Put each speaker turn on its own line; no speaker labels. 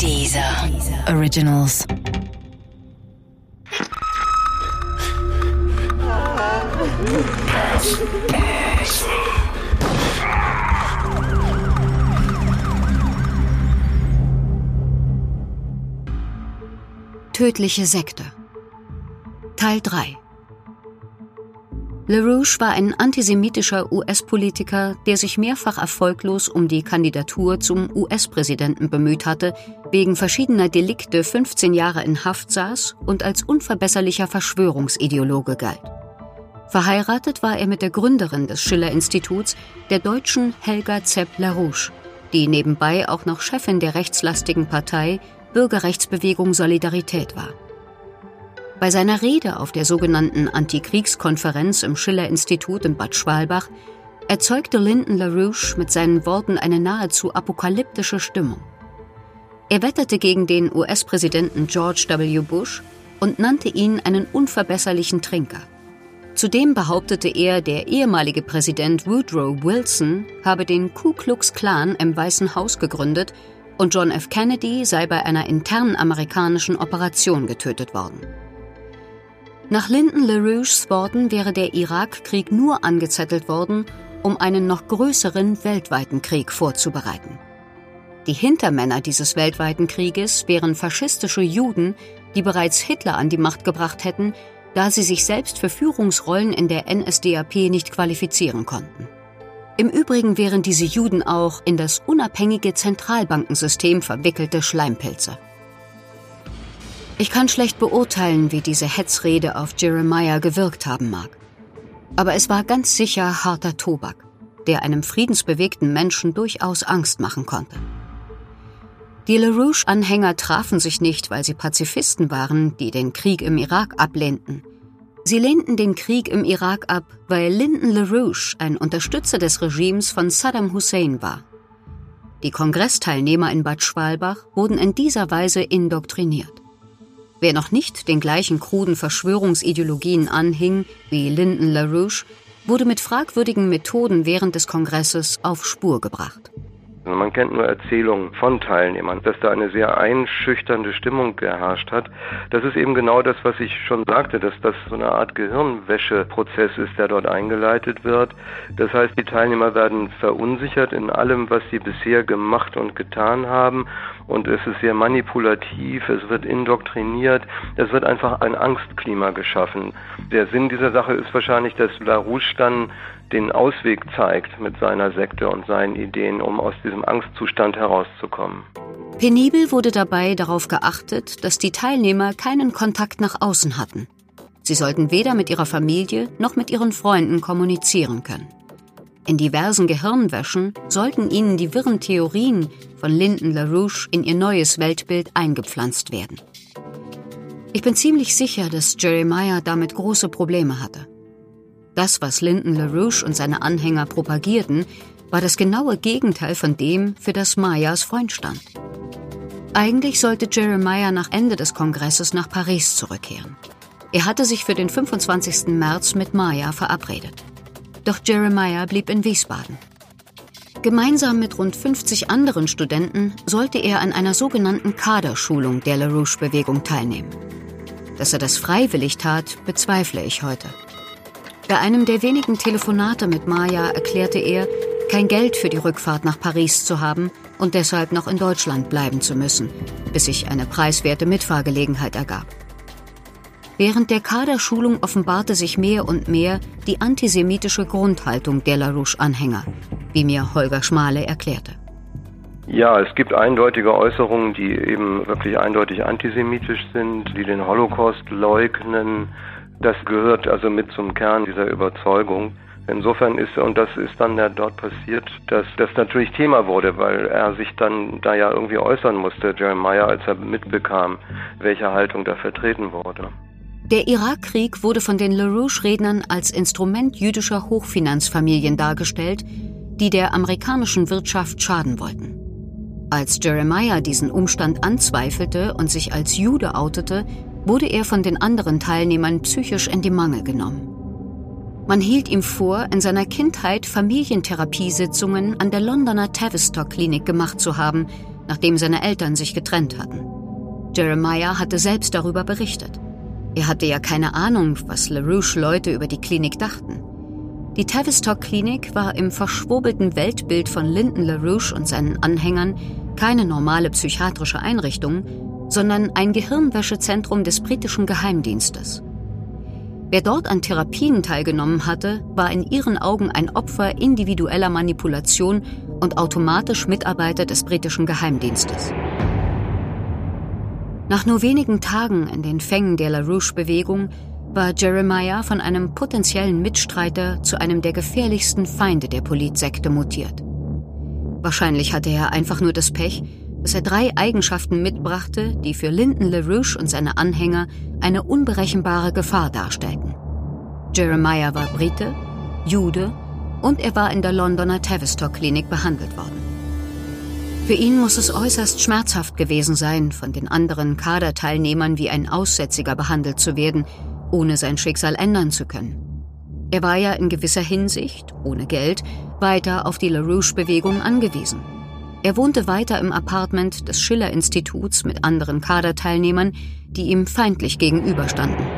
Dieser Originals.
Tödliche Sekte Teil 3 LaRouche war ein antisemitischer US-Politiker, der sich mehrfach erfolglos um die Kandidatur zum US-Präsidenten bemüht hatte, wegen verschiedener Delikte 15 Jahre in Haft saß und als unverbesserlicher Verschwörungsideologe galt. Verheiratet war er mit der Gründerin des Schiller-Instituts, der deutschen Helga Zepp LaRouche, die nebenbei auch noch Chefin der rechtslastigen Partei Bürgerrechtsbewegung Solidarität war. Bei seiner Rede auf der sogenannten Antikriegskonferenz im Schiller-Institut in Bad Schwalbach erzeugte Lyndon LaRouche mit seinen Worten eine nahezu apokalyptische Stimmung. Er wetterte gegen den US-Präsidenten George W. Bush und nannte ihn einen unverbesserlichen Trinker. Zudem behauptete er, der ehemalige Präsident Woodrow Wilson habe den Ku Klux Klan im Weißen Haus gegründet und John F. Kennedy sei bei einer internen amerikanischen Operation getötet worden. Nach Lyndon LaRouches Worten wäre der Irakkrieg nur angezettelt worden, um einen noch größeren weltweiten Krieg vorzubereiten. Die Hintermänner dieses weltweiten Krieges wären faschistische Juden, die bereits Hitler an die Macht gebracht hätten, da sie sich selbst für Führungsrollen in der NSDAP nicht qualifizieren konnten. Im Übrigen wären diese Juden auch in das unabhängige Zentralbankensystem verwickelte Schleimpilze. Ich kann schlecht beurteilen, wie diese Hetzrede auf Jeremiah gewirkt haben mag. Aber es war ganz sicher harter Tobak, der einem friedensbewegten Menschen durchaus Angst machen konnte. Die LaRouche-Anhänger trafen sich nicht, weil sie Pazifisten waren, die den Krieg im Irak ablehnten. Sie lehnten den Krieg im Irak ab, weil Lyndon LaRouche ein Unterstützer des Regimes von Saddam Hussein war. Die Kongressteilnehmer in Bad Schwalbach wurden in dieser Weise indoktriniert. Wer noch nicht den gleichen kruden Verschwörungsideologien anhing wie Lyndon LaRouche, wurde mit fragwürdigen Methoden während des Kongresses auf Spur gebracht.
Man kennt nur Erzählungen von Teilnehmern, dass da eine sehr einschüchternde Stimmung geherrscht hat. Das ist eben genau das, was ich schon sagte, dass das so eine Art Gehirnwäscheprozess ist, der dort eingeleitet wird. Das heißt, die Teilnehmer werden verunsichert in allem, was sie bisher gemacht und getan haben. Und es ist sehr manipulativ, es wird indoktriniert, es wird einfach ein Angstklima geschaffen. Der Sinn dieser Sache ist wahrscheinlich, dass LaRouche dann den Ausweg zeigt mit seiner Sekte und seinen Ideen, um aus diesem Angstzustand herauszukommen.
Penibel wurde dabei darauf geachtet, dass die Teilnehmer keinen Kontakt nach außen hatten. Sie sollten weder mit ihrer Familie noch mit ihren Freunden kommunizieren können. In diversen Gehirnwäschen sollten ihnen die wirren Theorien von Lyndon LaRouche in ihr neues Weltbild eingepflanzt werden. Ich bin ziemlich sicher, dass Jeremiah damit große Probleme hatte. Das, was Lyndon LaRouche und seine Anhänger propagierten, war das genaue Gegenteil von dem, für das Mayas Freund stand. Eigentlich sollte Jeremiah nach Ende des Kongresses nach Paris zurückkehren. Er hatte sich für den 25. März mit Maya verabredet. Doch Jeremiah blieb in Wiesbaden. Gemeinsam mit rund 50 anderen Studenten sollte er an einer sogenannten Kaderschulung der LaRouche-Bewegung teilnehmen. Dass er das freiwillig tat, bezweifle ich heute. Bei einem der wenigen Telefonate mit Maya erklärte er, kein Geld für die Rückfahrt nach Paris zu haben und deshalb noch in Deutschland bleiben zu müssen, bis sich eine preiswerte Mitfahrgelegenheit ergab. Während der Kaderschulung offenbarte sich mehr und mehr die antisemitische Grundhaltung der LaRouche-Anhänger, wie mir Holger Schmale erklärte.
Ja, es gibt eindeutige Äußerungen, die eben wirklich eindeutig antisemitisch sind, die den Holocaust leugnen, das gehört also mit zum Kern dieser Überzeugung. Insofern ist, und das ist dann ja dort passiert, dass das natürlich Thema wurde, weil er sich dann da ja irgendwie äußern musste, Jeremiah, als er mitbekam, welche Haltung da vertreten wurde.
Der Irakkrieg wurde von den LaRouche-Rednern als Instrument jüdischer Hochfinanzfamilien dargestellt, die der amerikanischen Wirtschaft schaden wollten. Als Jeremiah diesen Umstand anzweifelte und sich als Jude outete, wurde er von den anderen Teilnehmern psychisch in die Mangel genommen. Man hielt ihm vor, in seiner Kindheit Familientherapiesitzungen an der Londoner Tavistock Klinik gemacht zu haben, nachdem seine Eltern sich getrennt hatten. Jeremiah hatte selbst darüber berichtet. Er hatte ja keine Ahnung, was LaRouche-Leute über die Klinik dachten. Die Tavistock-Klinik war im verschwurbelten Weltbild von Lyndon LaRouche und seinen Anhängern keine normale psychiatrische Einrichtung, sondern ein Gehirnwäschezentrum des britischen Geheimdienstes. Wer dort an Therapien teilgenommen hatte, war in ihren Augen ein Opfer individueller Manipulation und automatisch Mitarbeiter des britischen Geheimdienstes. Nach nur wenigen Tagen in den Fängen der LaRouche-Bewegung war Jeremiah von einem potenziellen Mitstreiter zu einem der gefährlichsten Feinde der Politsekte mutiert. Wahrscheinlich hatte er einfach nur das Pech, dass er drei Eigenschaften mitbrachte, die für Lyndon LaRouche und seine Anhänger eine unberechenbare Gefahr darstellten. Jeremiah war Brite, Jude und er war in der Londoner Tavistock-Klinik behandelt worden. Für ihn muss es äußerst schmerzhaft gewesen sein, von den anderen Kaderteilnehmern wie ein Aussätziger behandelt zu werden, ohne sein Schicksal ändern zu können. Er war ja in gewisser Hinsicht, ohne Geld, weiter auf die LaRouche-Bewegung angewiesen. Er wohnte weiter im Apartment des Schiller-Instituts mit anderen Kaderteilnehmern, die ihm feindlich gegenüberstanden.